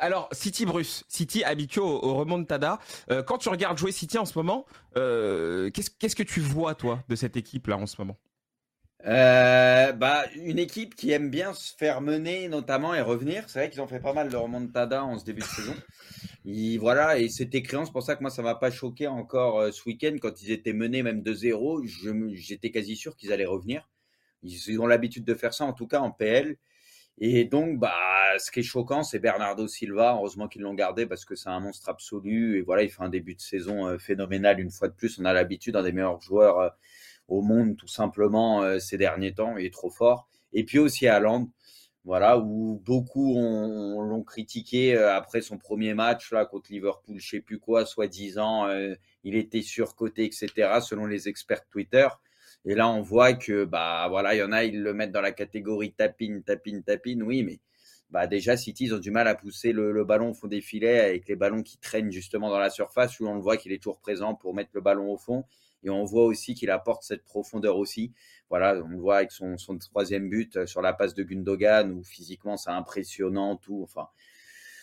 Alors, City Bruce, City habitué au, au remontada. Euh, quand tu regardes jouer City en ce moment, euh, qu'est-ce que tu vois, toi, de cette équipe-là en ce moment? Euh, bah, une équipe qui aime bien se faire mener notamment et revenir. C'est vrai qu'ils ont fait pas mal de remontada en ce début de saison. Et voilà, et c'était créant, c'est pour ça que moi ça m'a pas choqué encore ce week-end quand ils étaient menés même de 0 J'étais quasi sûr qu'ils allaient revenir. Ils ont l'habitude de faire ça, en tout cas en PL. Et donc, bah, ce qui est choquant, c'est Bernardo Silva. Heureusement qu'ils l'ont gardé parce que c'est un monstre absolu. Et voilà, il fait un début de saison euh, phénoménal une fois de plus. On a l'habitude, un des meilleurs joueurs euh, au monde, tout simplement, euh, ces derniers temps. Il est trop fort. Et puis aussi à voilà, où beaucoup l'ont critiqué après son premier match là contre Liverpool, je sais plus quoi, soi-disant, il était surcoté, etc. Selon les experts Twitter. Et là, on voit que, bah, voilà, il y en a, ils le mettent dans la catégorie tapine, tapine, tapine. Oui, mais bah, déjà, City, ils ont du mal à pousser le, ballon au fond des filets avec les ballons qui traînent justement dans la surface où on le voit qu'il est toujours présent pour mettre le ballon au fond. Et on voit aussi qu'il apporte cette profondeur aussi. Voilà, on le voit avec son, son troisième but euh, sur la passe de Gundogan où physiquement c'est impressionnant, tout. Enfin,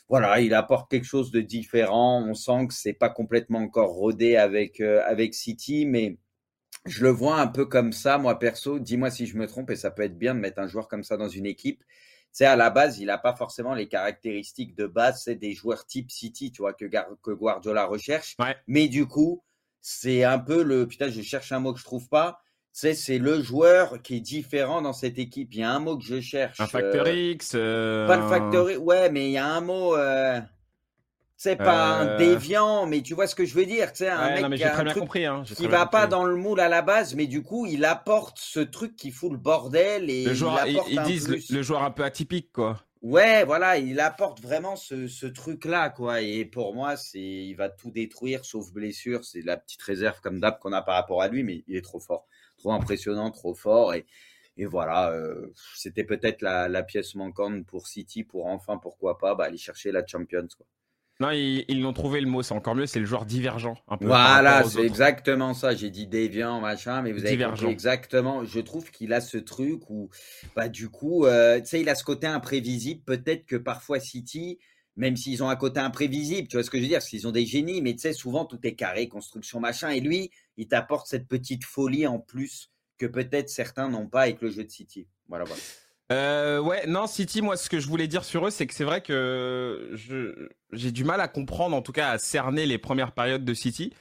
voilà, il apporte quelque chose de différent. On sent que c'est pas complètement encore rodé avec, euh, avec City, mais je le vois un peu comme ça, moi perso. Dis-moi si je me trompe, et ça peut être bien de mettre un joueur comme ça dans une équipe. C'est à la base, il n'a pas forcément les caractéristiques de base, c'est des joueurs type City, tu vois, que, que Guardiola recherche. Mais du coup, c'est un peu le. Putain, je cherche un mot que je trouve pas. C'est, c'est le joueur qui est différent dans cette équipe. Il y a un mot que je cherche. Un Factor euh, X. Euh, pas le Factor X, ouais, mais il y a un mot. Euh, c'est pas un euh. déviant, mais tu vois ce que je veux dire. Tu sais, un mec qui, a un truc hein, qui va pas dans le moule à la base, mais du coup, il apporte ce truc qui fout le bordel et le joueur, il apporte ils, disent Le, joueur un peu atypique, quoi. Ouais, voilà, il apporte vraiment ce, ce truc-là, quoi. Et pour moi, c'est, il va tout détruire, sauf blessure. C'est la petite réserve comme d'hab qu'on a par rapport à lui, mais il est trop fort, trop impressionnant, trop fort. Et, et voilà, euh, c'était peut-être la, la, pièce manquante pour City pour enfin, pourquoi pas, bah, aller chercher la Champions, quoi. Non, ils l'ont trouvé le mot, c'est encore mieux, c'est le joueur divergent. Un peu voilà, c'est exactement ça. J'ai dit déviant, machin, mais vous avez compris exactement. Je trouve qu'il a ce truc où, bah, du coup, euh, tu sais, il a ce côté imprévisible. Peut-être que parfois City, même s'ils ont un côté imprévisible, tu vois ce que je veux dire, qu'ils ont des génies, mais tu sais, souvent tout est carré, construction, machin. Et lui, il t'apporte cette petite folie en plus que peut-être certains n'ont pas avec le jeu de City. Voilà, voilà. Euh, ouais, non, City, moi, ce que je voulais dire sur eux, c'est que c'est vrai que j'ai du mal à comprendre, en tout cas, à cerner les premières périodes de City.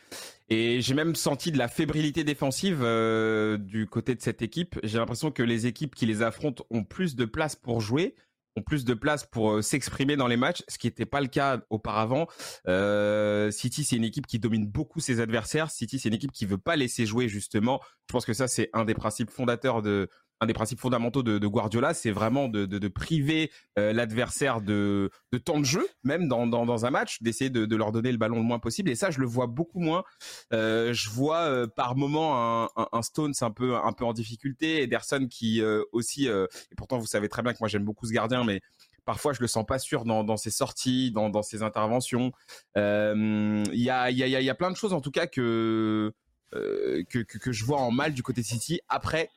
Et j'ai même senti de la fébrilité défensive euh, du côté de cette équipe. J'ai l'impression que les équipes qui les affrontent ont plus de place pour jouer, ont plus de place pour euh, s'exprimer dans les matchs, ce qui n'était pas le cas auparavant. Euh, City, c'est une équipe qui domine beaucoup ses adversaires. City, c'est une équipe qui veut pas laisser jouer justement. Je pense que ça, c'est un des principes fondateurs de un des principes fondamentaux de, Guardiola, c'est vraiment de, priver euh, l'adversaire de, temps de jeu, même dans, un match, d'essayer de, leur donner le ballon le moins possible. Et ça, je le vois beaucoup moins. Euh, je vois euh, par moment un, un, Stones un peu, un peu en difficulté, Ederson qui aussi, et pourtant vous savez très bien que moi j'aime beaucoup ce gardien, mais parfois je le sens pas sûr dans, ses sorties, dans, ses interventions. Il y a, y, a, plein de choses en tout cas que, que, que, je vois en mal du côté City. Après,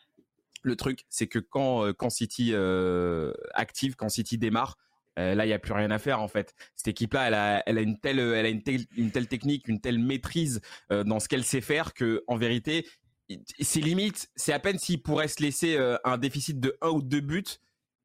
le truc, c'est que quand, euh, City euh, active, quand City démarre, euh, là, il n'y a plus rien à faire en fait. Cette équipe-là, elle a, une telle, technique, une telle maîtrise dans ce qu'elle sait faire que, en vérité, c'est limite, c'est à peine s'il pourrait se laisser un déficit de un ou deux buts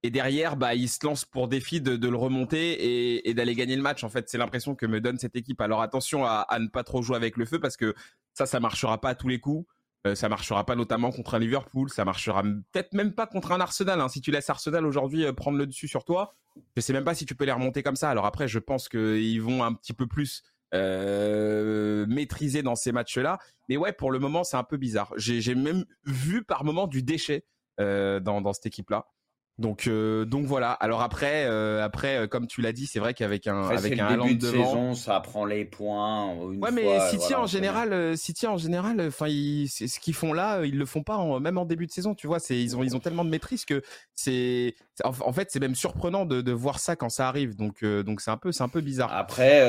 et derrière, bah, il se lance pour défi de, le remonter et, d'aller gagner le match. En fait, c'est l'impression que me donne cette équipe. Alors attention à, à, ne pas trop jouer avec le feu parce que ça, ça marchera pas à tous les coups. Euh, ça marchera pas notamment contre un Liverpool, ça marchera peut-être même pas contre un Arsenal. Hein. Si tu laisses Arsenal aujourd'hui euh, prendre le dessus sur toi, je sais même pas si tu peux les remonter comme ça. Alors après, je pense qu'ils vont un petit peu plus euh, maîtriser dans ces matchs-là. Mais ouais, pour le moment, c'est un peu bizarre. J'ai même vu par moment du déchet dans, dans cette équipe-là. Donc euh, donc voilà. Alors après euh, après euh, comme tu l'as dit, c'est vrai qu'avec un avec un début de saison, ça prend les points une Ouais, mais City en général City en général enfin ce qu'ils font là, ils le font pas en, même en début de saison, tu vois, c'est ils ont ils ont tellement de maîtrise que c'est en, fait, c'est même surprenant de, de, voir ça quand ça arrive. Donc donc c'est un peu c'est un peu bizarre. Après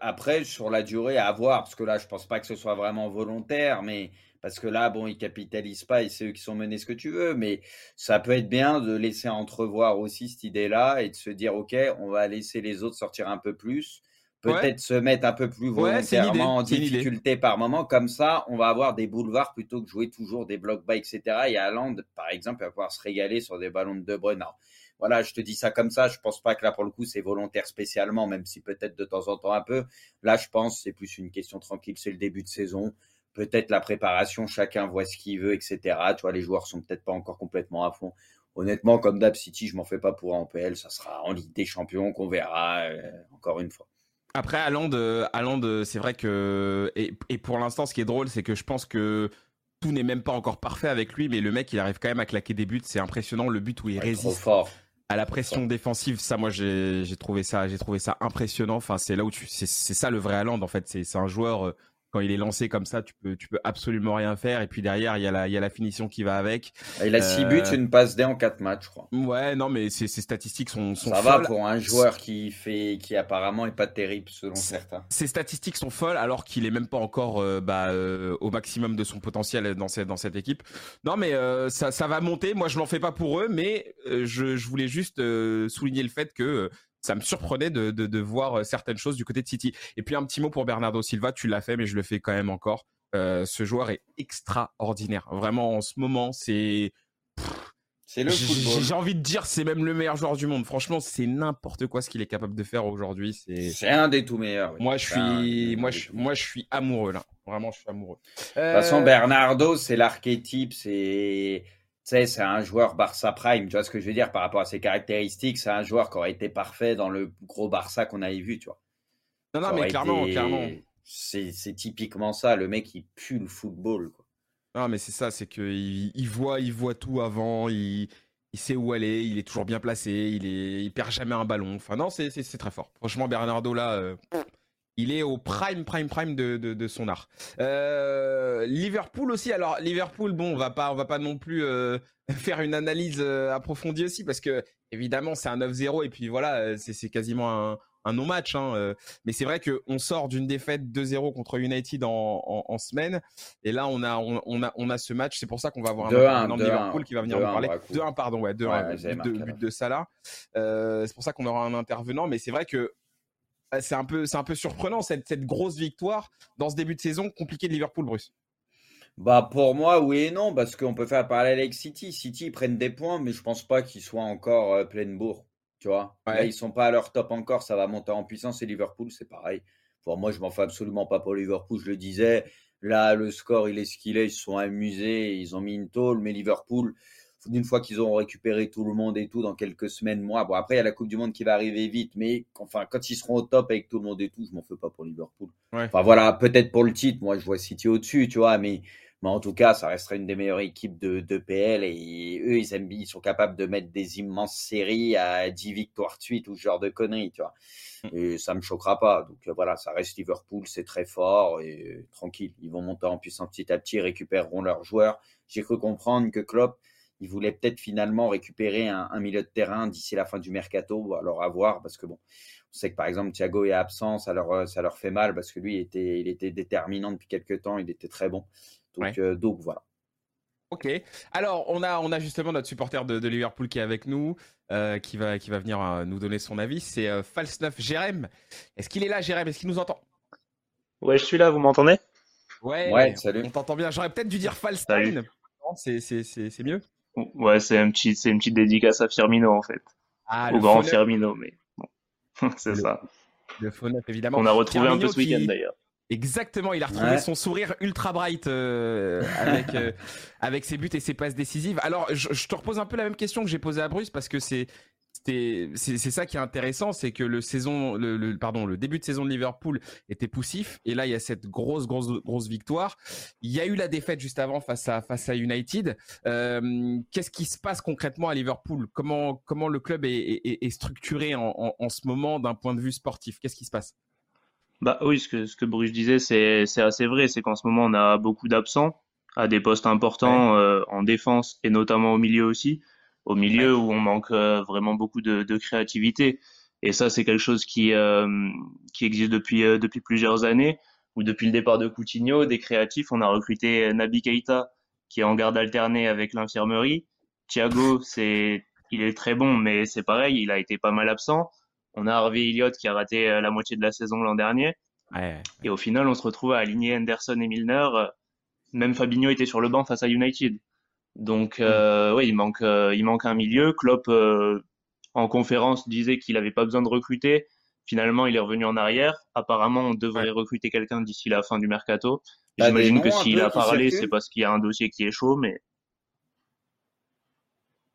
après sur la durée à voir parce que là je pense pas que ce soit vraiment volontaire mais parce que là, bon, ils capitalisent pas et c'est eux qui sont menés ce que tu veux, mais ça peut être bien de laisser entrevoir aussi cette idée-là et de se dire, OK, on va laisser les autres sortir un peu plus, peut-être se mettre un peu plus volontairement en difficulté par moment, comme ça, on va avoir des boulevards plutôt que jouer toujours des blocs bas, etc. Et Haaland, par exemple, va pouvoir se régaler sur des ballons de De Bruyne. voilà, je te dis ça comme ça. Je pense pas que là, pour le coup, c'est volontaire spécialement, même si peut-être de temps en temps un peu. Là, je pense c'est plus une question tranquille. C'est le début de saison peut-être la préparation, chacun voit ce qu'il veut, etc. Tu vois, les joueurs sont peut-être pas encore complètement à fond. Honnêtement, comme d'hab City, je m'en fais pas pour en PL, ça sera en Ligue des Champions qu'on verra euh, encore une fois. Après, Allende, euh, c'est vrai que et, pour l'instant, ce qui est drôle, c'est que je pense que tout n'est même pas encore parfait avec lui, mais le mec, il arrive quand même à claquer des buts. C'est impressionnant le but où il résiste fort. à la pression défensive. Ça, moi, j'ai trouvé ça, j'ai trouvé ça impressionnant. Enfin, c'est là où tu, c'est ça le vrai Allende en fait. C'est un joueur euh, quand il est lancé comme ça, tu peux, tu peux absolument rien faire. Et puis derrière, il y a la, il y a la finition qui va avec. Il a 6 buts, euh, une passe D en 4 matchs, je crois. Ouais, non, mais ces, statistiques sont, sont ça va pour un joueur qui fait, qui apparemment est pas terrible selon certains. Ces statistiques sont folles alors qu'il est même pas encore euh, bah, euh, au maximum de son potentiel dans cette, dans cette équipe. Non, mais ça, ça va monter. Moi, je l'en fais pas pour eux, mais je, je voulais juste souligner le fait que ça me surprenait de, de, voir euh, certaines choses du côté de City. Et puis un petit mot pour Bernardo Silva, tu l'as fait, mais je le fais quand même encore. Euh, ce joueur est extraordinaire. Vraiment, en ce moment, c'est. C'est le football. J'ai envie de dire, c'est même le meilleur joueur du monde. Franchement, c'est n'importe quoi ce qu'il est capable de faire aujourd'hui. C'est un des tout meilleurs. Moi, je suis, moi, je, moi, je suis amoureux là. Vraiment, je suis amoureux. De toute façon, euh, Bernardo, c'est l'archétype. C'est sais, c'est un joueur Barça Prime, tu vois ce que je veux dire par rapport à ses caractéristiques. C'est un joueur qui aurait été parfait dans le gros Barça qu'on avait vu, tu vois. Non, non, mais clairement, clairement. C'est typiquement ça, le mec, il pue le football, quoi. Non, mais c'est ça, c'est qu'il il voit, il voit tout avant, il, il, sait où aller, il est toujours bien placé, il, est, il perd jamais un ballon. Enfin, non, c'est très fort. Franchement, Bernardo, là, euh, il est au prime, prime, prime de, de, son art. Euh, Liverpool aussi. Alors Liverpool, bon, on va pas, on va pas non plus euh, faire une analyse euh, approfondie aussi parce que évidemment c'est un 9-0 et puis voilà, c'est quasiment un, un non-match. Hein, mais c'est vrai qu'on sort d'une défaite 2-0 contre United en, en, semaine et là on a, on, a, on a ce match. C'est pour ça qu'on va avoir un, un Liverpool qui va venir nous parler. 2-1, pardon, ouais, 2-1, but, but, de Salah. c'est pour ça qu'on aura un intervenant. Mais c'est vrai que c'est un peu, c'est un peu surprenant cette, cette grosse victoire dans ce début de saison compliqué de Liverpool, Bruce. Bah pour moi oui et non parce qu'on peut faire parallèle avec City. City ils prennent des points mais je pense pas qu'ils soient encore euh, pleine bourre. Tu vois, Là, ils sont pas à leur top encore, ça va monter en puissance et Liverpool c'est pareil. Pour moi je m'en fais absolument pas pour Liverpool, je le disais. Là le score il est ce qu'il est, ils se sont amusés, ils ont mis une tôle mais Liverpool d'une fois qu'ils auront récupéré tout le monde et tout dans quelques semaines, mois. Bon, après, il y a la Coupe du Monde qui va arriver vite, mais enfin, quand ils seront au top avec tout le monde et tout, je m'en fais pas pour Liverpool. Enfin, voilà, peut-être pour le titre, moi, je vois City au-dessus, tu vois, mais, mais en tout cas, ça resterait une des meilleures équipes de, de PL et eux, ils, aiment, ils sont capables de mettre des immenses séries à 10 victoires de suite ou ce genre de conneries, tu vois. Mm. Et ça me choquera pas. Donc voilà, ça reste Liverpool, c'est très fort et tranquille. Ils vont monter en puissance petit à petit, récupéreront leurs joueurs. J'ai cru comprendre que Klopp, il voulait peut-être finalement récupérer un, milieu de terrain d'ici la fin du mercato. Alors à voir, parce que bon, on sait que par exemple Thiago est absent, ça leur, ça leur fait mal parce que lui il était, il était déterminant depuis quelques temps, il était très bon. Donc, euh, donc voilà. Ok. Alors, on a, on a justement notre supporter de, Liverpool qui est avec nous, euh, qui, va, qui va venir euh, nous donner son avis. C'est euh, Falsneuf Jérém. Est-ce qu'il est là, Jérém? Est-ce qu'il nous entend? Ouais, je suis là, vous m'entendez? Ouais, ouais, salut. On t'entend bien. J'aurais peut-être dû dire Falstein. C'est mieux Ouais, c'est un petit, c'est une petite dédicace à Firmino en fait. Ah, Au grand Firmino, mais bon, c'est ça. Le faux évidemment. On a retrouvé un peu ce week-end d'ailleurs. Exactement, il a retrouvé son sourire ultra bright euh, avec euh, avec ses buts et ses passes décisives. Alors, je, je, te repose un peu la même question que j'ai posée à Bruce parce que c'est c'est ça qui est intéressant, c'est que le saison, le, pardon, le début de saison de Liverpool était poussif, et là il y a cette grosse, grosse, grosse victoire. Il y a eu la défaite juste avant face à face à United. Euh, qu'est-ce qui se passe concrètement à Liverpool? Comment comment le club est, structuré en, ce moment d'un point de vue sportif? Qu'est-ce qui se passe? Bah oui, ce que ce que Bruce disait, c'est assez vrai, c'est qu'en ce moment on a beaucoup d'absents à des postes importants euh, en défense et notamment au milieu aussi au milieu où on manque euh, vraiment beaucoup de, de, créativité. Et ça, c'est quelque chose qui, euh, qui existe depuis, euh, depuis plusieurs années. où depuis le départ de Coutinho, des créatifs, on a recruté Nabi Keita, qui est en garde alternée avec l'infirmerie. Thiago, c'est, il est très bon, mais c'est pareil, il a été pas mal absent. On a Harvey Elliott qui a raté la moitié de la saison l'an dernier. Et au final, on se retrouve à aligner Henderson et Milner. Même Fabinho était sur le banc face à United. Donc, euh, oui, il manque, euh, il manque un milieu. Klopp, euh, en conférence, disait qu'il n'avait pas besoin de recruter. Finalement, il est revenu en arrière. Apparemment, on devrait recruter quelqu'un d'ici la fin du mercato. J'imagine que s'il a parlé, c'est parce qu'il y a un dossier qui est chaud, mais.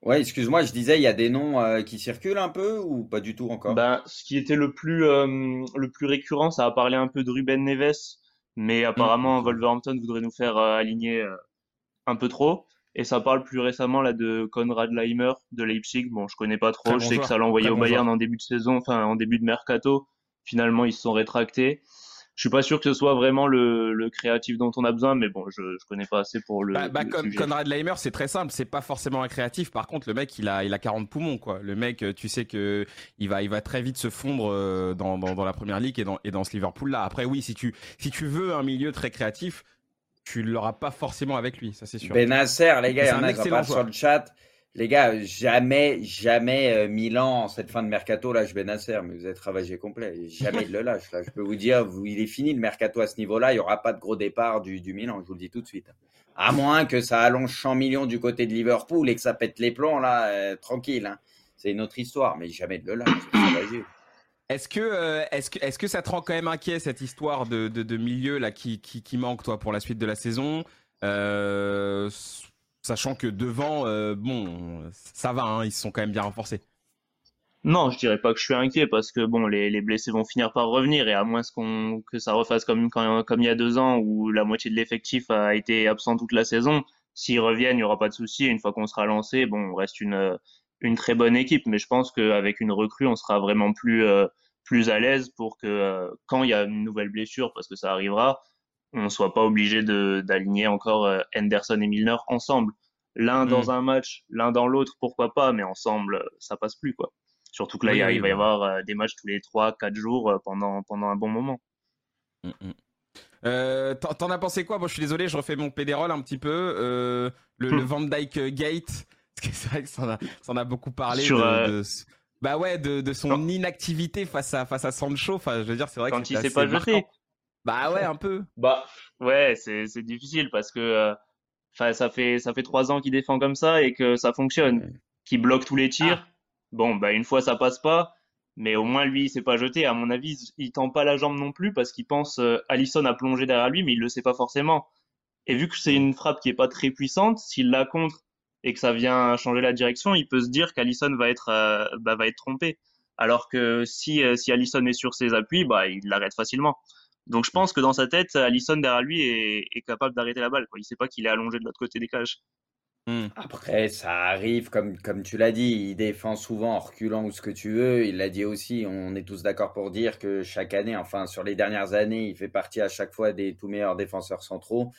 Ouais, excuse-moi, je disais, il y a des noms euh, qui circulent un peu ou pas du tout encore? Ben, Ce qui était le plus, euh, le plus récurrent, ça a parlé un peu de Ruben Neves, mais apparemment, mmh. Wolverhampton voudrait nous faire euh, aligner un peu trop. Et ça parle plus récemment là de Konrad Leimer de Leipzig. Bon, je connais pas trop. je sais que ça l'a envoyé au Bayern en début de saison, enfin en début de mercato. Finalement, ils se sont rétractés. Je suis pas sûr que ce soit vraiment le, le créatif dont on a besoin, mais bon, je, je connais pas assez pour le. Bah, bah Conrad Leimer, c'est très simple, c'est pas forcément un créatif. Par contre, le mec, il a, il a 40 poumons, quoi. Le mec, tu sais que il va, il va très vite se fondre euh, dans, dans, dans la première ligue et dans, et dans ce Liverpool là. Après, oui, si tu, si tu veux un milieu très créatif, tu l'auras pas forcément avec lui, ça c'est sûr. Benacer, les gars, il y en a qui sur le chat. Les gars, jamais, jamais euh, Milan en cette fin de mercato lâche Benacer, mais vous êtes ravagé complet. Jamais il le lâche. Là, je peux vous dire, vous, il est fini le mercato à ce niveau-là. Il n'y aura pas de gros départ du, du Milan, je vous le dis tout de suite. À moins que ça allonge 100 millions du côté de Liverpool et que ça pète les plombs, là, euh, tranquille. Hein. C'est une autre histoire, mais jamais de le lâche. Est-ce que, euh, est-ce que, est-ce que ça te rend quand même inquiet cette histoire de, milieu là qui, manque toi pour la suite de la saison? Euh, Sachant que devant, euh, bon, ça va, hein, ils se sont quand même bien renforcés. Non, je dirais pas que je suis inquiet parce que bon, les, les blessés vont finir par revenir et à moins que ça refasse comme il y a deux ans où la moitié de l'effectif a été absent toute la saison, s'ils reviennent, il y aura pas de souci. Une fois qu'on sera lancé, bon, on reste une très bonne équipe, mais je pense qu'avec une recrue, on sera vraiment plus plus à l'aise pour que euh, quand il y a une nouvelle blessure, parce que ça arrivera, on soit pas obligé d'aligner encore euh, Henderson et Milner ensemble. L'un dans mm. un match, l'un dans l'autre, pourquoi pas, mais ensemble, ça passe plus, quoi. Surtout que là, il, va y avoir euh, des matchs tous les 3-4 jours euh, pendant, pendant un bon moment. Mm, mm. T'en as pensé quoi? Bon, je suis désolé, je refais mon pédérol un petit peu. le, le, Van Dyke Gate, c'est vrai que ça en a, ça en a beaucoup parlé. Sur, de, bah ouais, de, de son inactivité face à, face à Sancho. Enfin, je veux dire, c'est vrai Quand il s'est pas jeté. Bah ouais, un peu. Bah ouais, c'est difficile parce que euh, ça fait ça fait trois ans qu'il défend comme ça et que ça fonctionne, qu'il bloque tous les tirs. Ah. Bon bah une fois ça passe pas, mais au moins lui il s'est pas jeté. À mon avis, il tend pas la jambe non plus parce qu'il pense euh, Allison a plongé derrière lui, mais il le sait pas forcément. Et vu que c'est une frappe qui est pas très puissante, s'il la contre et que ça vient changer la direction, il peut se dire qu'Allison va être euh, bah, va être trompé. Alors que si si Allison est sur ses appuis, bah il l'arrête facilement. Donc je pense que dans sa tête, Allison derrière lui est, est capable d'arrêter la balle. Quoi. Il sait pas qu'il est allongé de l'autre côté des cages. Hmm. Après, ça arrive, comme, comme tu l'as dit, il défend souvent en reculant ou ce que tu veux. Il l'a dit aussi, on est tous d'accord pour dire que chaque année, enfin sur les dernières années, il fait partie à chaque fois des tout meilleurs défenseurs centraux.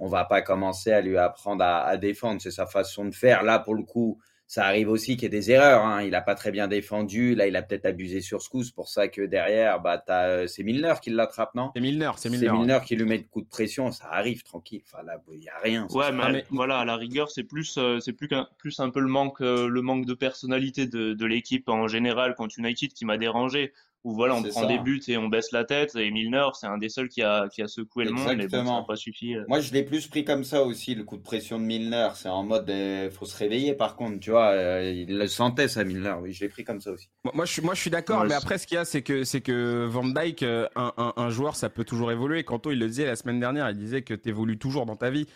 On va pas commencer à lui apprendre à, à défendre, c'est sa façon de faire. Là, pour le coup, ça arrive aussi qu'il y ait des erreurs. Hein. Il n'a pas très bien défendu. Là, il a peut-être abusé sur ce coup. C'est pour ça que derrière, bah, euh, c'est Milner qui l'attrape, non? C'est Milner, c'est Milner. C'est Milner qui lui met de coup de pression. Ça arrive tranquille. Enfin, là, il n'y a rien. Ouais, mais, voilà, à la rigueur, c'est plus, euh, c'est plus, qu'un, plus un peu le manque, euh, le manque de personnalité de, de l'équipe en général contre United qui m'a dérangé où voilà, on prend des buts et on baisse la tête. Et Milner, c'est un des seuls qui a, qui a secoué le monde, mais bon, ça n'a pas suffi. Euh. Moi, je l'ai plus pris comme ça aussi, le coup de pression de Milner. C'est en mode, il euh, faut se réveiller par contre, tu vois. Euh, il le sentait, ça, Milner. Oui, je l'ai pris comme ça aussi. Moi, je suis, moi, je suis d'accord, mais après, ce qu'il y a, c'est que, c'est que Van Dyke, un, un, un, joueur, ça peut toujours évoluer. Kanto, il le disait la semaine dernière, il disait que tu évolues toujours dans ta vie.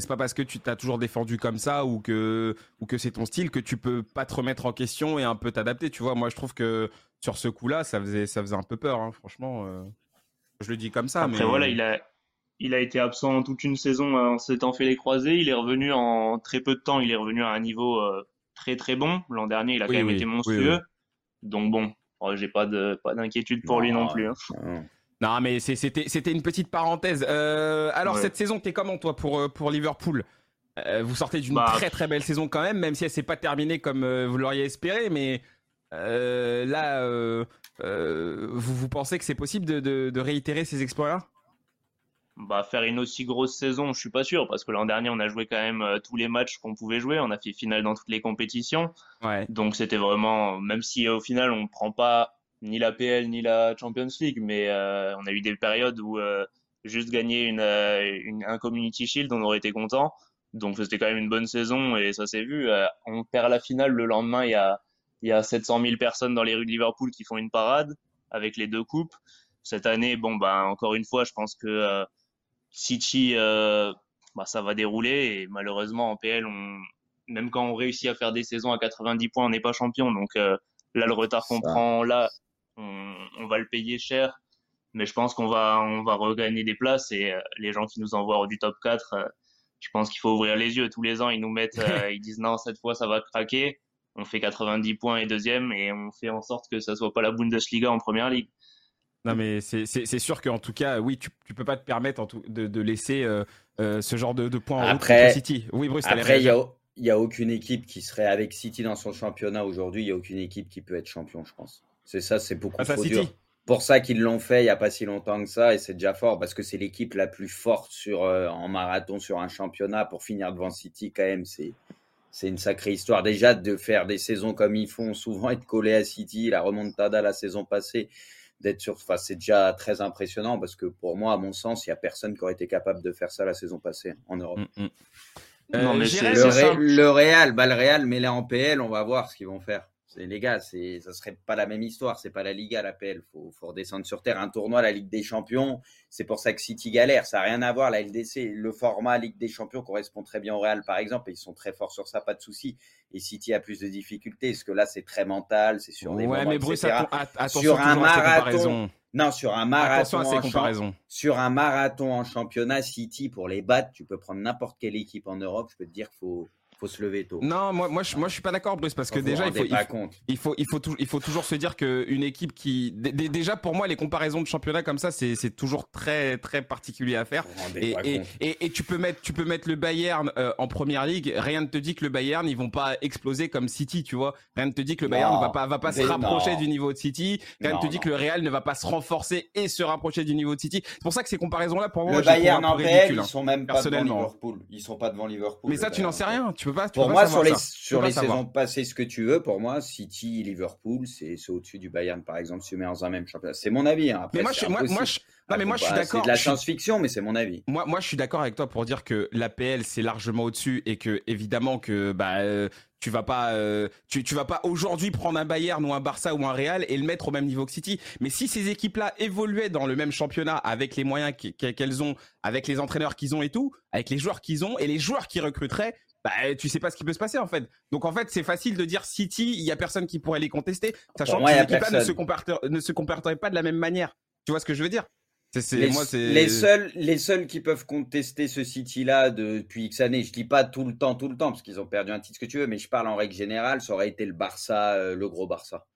C'est pas parce que tu t'as toujours défendu comme ça ou que ou que c'est ton style que tu peux pas te remettre en question et un peu t'adapter. Tu vois, moi je trouve que sur ce coup-là, ça faisait, ça faisait un peu peur, hein, franchement. Euh. je le dis comme ça. Après, voilà, il a, il a été absent toute une saison en s'étant fait les croisés. Il est revenu en très peu de temps. Il est revenu à un niveau euh, très très bon. L'an dernier, il a quand même été monstrueux. Donc bon, oh, j'ai pas de pas d'inquiétude pour lui non plus. Hein. Non, mais c'était une petite parenthèse. Euh, alors cette saison, t'es comment toi pour pour Liverpool? Vous sortez d'une bah, très très belle saison quand même, même si elle s'est pas terminée comme vous l'auriez espéré, mais là, vous, vous pensez que c'est possible de, de, réitérer ces exploits-là? Bah, faire une aussi grosse saison, je suis pas sûr, parce que l'an dernier, on a joué quand même euh, tous les matchs qu'on pouvait jouer, on a fait finale dans toutes les compétitions. Ouais. Donc c'était vraiment, même si au final, on prend pas ni la PL ni la Champions League, mais euh, on a eu des périodes où euh, juste gagner une, une, un Community Shield, on aurait été content. Donc c'était quand même une bonne saison et ça s'est vu. on perd la finale le lendemain, il y a, il y a 700 000 personnes dans les rues de Liverpool qui font une parade avec les deux coupes. Cette année, bon, bah, encore une fois, je pense que City, euh, bah, ça va dérouler et malheureusement en PL, on, même quand on réussit à faire des saisons à 90 points, on n'est pas champion. Donc euh, là, le retard qu'on prend là, on, on, va le payer cher. Mais je pense qu'on va, on va regagner des places et euh, les gens qui nous envoient du top 4, euh, je pense qu'il faut ouvrir les yeux. Tous les ans, ils nous mettent, euh, ils disent non, cette fois, ça va craquer. On fait 90 points et deuxième et on fait en sorte que ça soit pas la Bundesliga en première ligue. Non, mais c'est sûr qu'en tout cas, oui, tu, tu peux pas te permettre en tout, de, de, laisser euh, euh, ce genre de, de points en après, route City. Oui, Bruce, après, il y a, y a aucune équipe qui serait avec City dans son championnat aujourd'hui. Il y a aucune équipe qui peut être champion, je pense. C'est ça, c'est beaucoup ah, trop dur. Pour ça qu'ils l'ont fait il y a pas si longtemps que ça et c'est déjà fort parce que c'est l'équipe la plus forte sur euh, en marathon sur un championnat pour finir devant City quand même c'est c'est une sacrée histoire déjà de faire des saisons comme ils font souvent être collés à City la remontada la saison passée d'être sur. Enfin, c'est déjà très impressionnant parce que pour moi, à mon sens, il n'y a personne qui aurait été capable de faire ça la saison passée en Europe. Mm, mm. non, mais euh, le, le, Real, bah, le Real, mais là en PL, on va voir ce qu'ils vont faire les gars, c'est, ça serait pas la même histoire. C'est pas la Liga, l'appel. Faut, faut redescendre sur terre. Un tournoi, la Ligue des Champions, c'est pour ça que City galère. Ça n'a rien à voir. La LDC, le format Ligue des Champions correspond très bien au Real, par exemple, et ils sont très forts sur ça, pas de souci. Et City a plus de difficultés, parce que là, c'est très mental, c'est sur des ouais, mais Bruce, attention sur un marathon. Non, sur un marathon. Sur un marathon en championnat, City, pour les battre, tu peux prendre n'importe quelle équipe en Europe. Je peux te dire qu'il faut faut se lever tôt. Non, moi, moi, je, moi, je suis pas d'accord, Bruce, parce que déjà, il faut, il faut, il faut, il, faut, il faut toujours se dire qu'une équipe qui, déjà, pour moi, les comparaisons de championnat comme ça, c'est toujours très, très particulier à faire. Et, et, et, tu peux mettre, tu peux mettre le Bayern euh, en première ligue. Rien ne te dit que le Bayern, ils vont pas exploser comme City, tu vois. Rien ne te dit que le Bayern ne va pas, va pas se rapprocher du niveau de City. Rien ne te dit que le Real ne va pas se renforcer et se rapprocher du niveau de City. C'est pour ça que ces comparaisons-là, pour moi, le Bayern en ils sont même pas devant Liverpool. Ils sont pas devant Liverpool. Mais ça, tu n'en sais rien. Tu peux pas. pour moi, sur les, sur les saisons passées, ce que tu veux, pour moi, City, Liverpool, c'est au-dessus du Bayern, par exemple, si tu dans un même championnat. C'est mon avis. Hein. mais moi, je, moi, moi, je, non, mais moi, je suis d'accord. C'est de la science-fiction, mais c'est mon avis. Moi, moi, je suis d'accord avec toi pour dire que l'APL, c'est largement au-dessus et que, évidemment, que, bah, euh, tu vas pas, euh, tu, tu vas pas aujourd'hui prendre un Bayern ou un Barça ou un Real et le mettre au même niveau que City. Mais si ces équipes-là évoluaient dans le même championnat avec les moyens qu'elles ont, avec les entraîneurs qu'ils ont et tout, avec les joueurs qu'ils ont et les joueurs qui recruteraient, bah, tu sais pas ce qui peut se passer en fait. Donc en fait, c'est facile de dire City, il y a personne qui pourrait les contester, sachant que ces équipes-là ne se comporteraient, ne se comporteraient pas de la même manière. Tu vois ce que je veux dire? Les, moi, les seuls, les seuls qui peuvent contester ce City-là depuis X années, je dis pas tout le temps, tout le temps, parce qu'ils ont perdu un titre, ce que tu veux, mais je parle en règle générale, ça aurait été le Barça, euh, le gros Barça.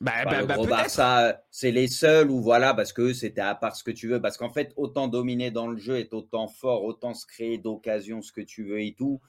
Bah, bah, le bah, gros Barça, c'est les seuls où voilà, parce que c'était à part ce que tu veux, parce qu'en fait, autant dominer dans le jeu, être autant fort, autant se créer d'occasions, ce que tu veux et tout,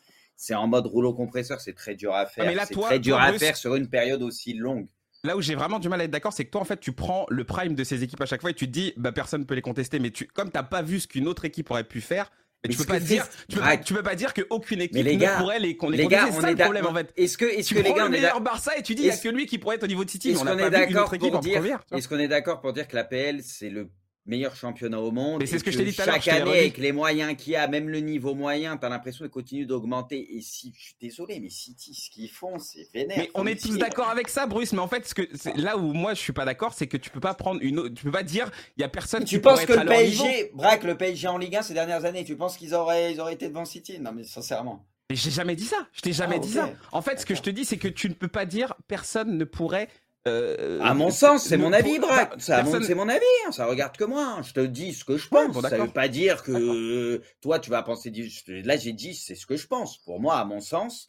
c'est en mode rouleau compresseur, c'est très dur à faire. c'est très dur à faire sur une période aussi longue. Là où j'ai vraiment du mal à être d'accord, c'est que toi, en fait, tu prends le prime de ces équipes à chaque fois et tu te dis, bah, personne ne peut les contester. Mais tu, comme t'as pas vu ce qu'une autre équipe aurait pu faire, mais, tu peux pas dire, tu peux, pas, tu peux pas dire qu'aucune équipe ne pourrait les, qu'on les, gars, C'est ça le problème, en fait. Est-ce que, est-ce que les gars, le meilleur Barça et tu dis, il y a que lui qui pourrait être au niveau de City. Est-ce qu'on est d'accord pour dire, est-ce qu'on est d'accord pour dire que la PL, c'est le meilleur championnat au monde. c'est ce que, je t'ai dit tout à l'heure. Chaque année, avec les moyens qu'il y a, même le niveau moyen, tu as l'impression qu'il continue d'augmenter. Et si, je suis désolé, mais City, ce qu'ils font, c'est vénère. Mais on est tous d'accord avec ça, Bruce. Mais en fait, ce que, là où moi je suis pas d'accord, c'est que tu peux pas prendre une autre, tu peux pas dire, il y a personne tu qui penses que le PSG, Braque, le PSG en Ligue 1 ces dernières années, tu penses qu'ils auraient, ils auraient été devant City? Non, mais sincèrement. Mais j'ai jamais dit ça. Je t'ai jamais ah, dit ça. En fait, ce que je te dis, c'est que tu ne peux pas dire personne ne pourrait euh, à mon sens, c'est mon avis, Braque. Ça, c'est mon avis. Hein, ça regarde que moi. Hein. Je te dis ce que je pense. ça veut pas dire que toi, tu vas penser. Là, j'ai dit, c'est ce que je pense. Pour moi, à mon sens,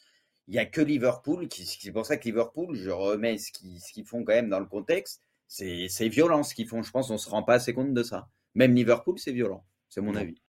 il y a que Liverpool. C'est pour ça que Liverpool, je remets ce qu'ils font quand même dans le contexte. C'est violent ce qu'ils font. Je pense, on se rend pas assez compte de ça. Même Liverpool, c'est violent. C'est mon avis.